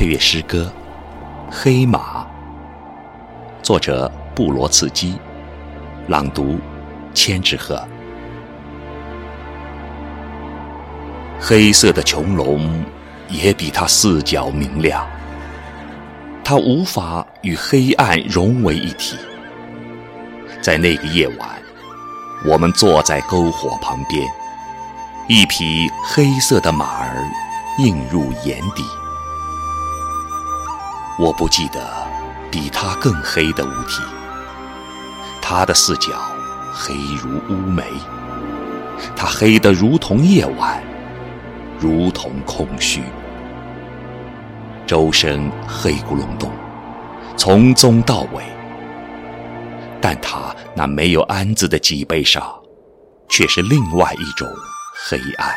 配乐诗歌《黑马》，作者布罗茨基，朗读千纸鹤。黑色的穹隆也比它四角明亮，它无法与黑暗融为一体。在那个夜晚，我们坐在篝火旁边，一匹黑色的马儿映入眼底。我不记得比它更黑的物体，它的四角黑如乌梅，它黑得如同夜晚，如同空虚，周身黑咕隆咚，从宗到尾。但它那没有鞍子的脊背上，却是另外一种黑暗。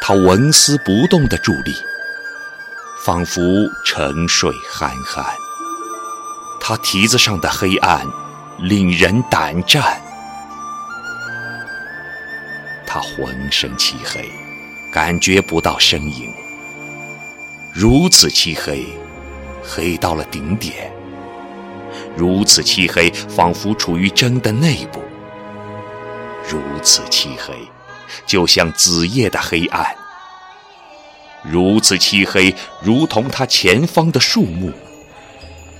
它纹丝不动的伫立。仿佛沉睡酣酣，他蹄子上的黑暗令人胆战。他浑身漆黑，感觉不到身影。如此漆黑，黑到了顶点；如此漆黑，仿佛处于针的内部；如此漆黑，就像子夜的黑暗。如此漆黑，如同他前方的树木，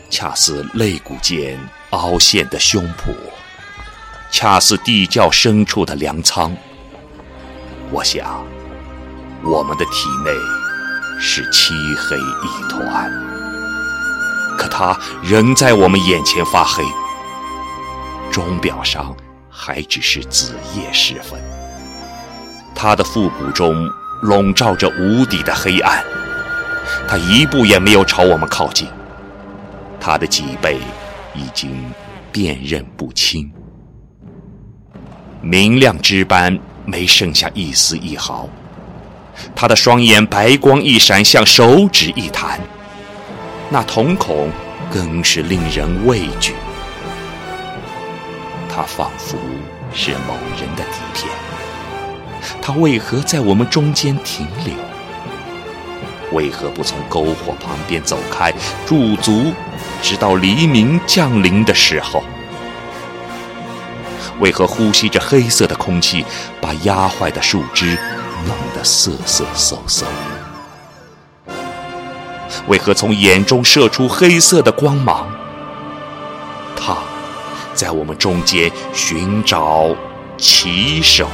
恰似肋骨间凹陷的胸脯，恰似地窖深处的粮仓。我想，我们的体内是漆黑一团，可它仍在我们眼前发黑。钟表上还只是子夜时分，它的腹骨中。笼罩着无底的黑暗，他一步也没有朝我们靠近。他的脊背已经辨认不清，明亮之斑没剩下一丝一毫。他的双眼白光一闪，像手指一弹，那瞳孔更是令人畏惧。他仿佛是某人的底片。他为何在我们中间停留？为何不从篝火旁边走开，驻足，直到黎明降临的时候？为何呼吸着黑色的空气，把压坏的树枝弄得瑟瑟嗖嗖？为何从眼中射出黑色的光芒？他，在我们中间寻找骑手。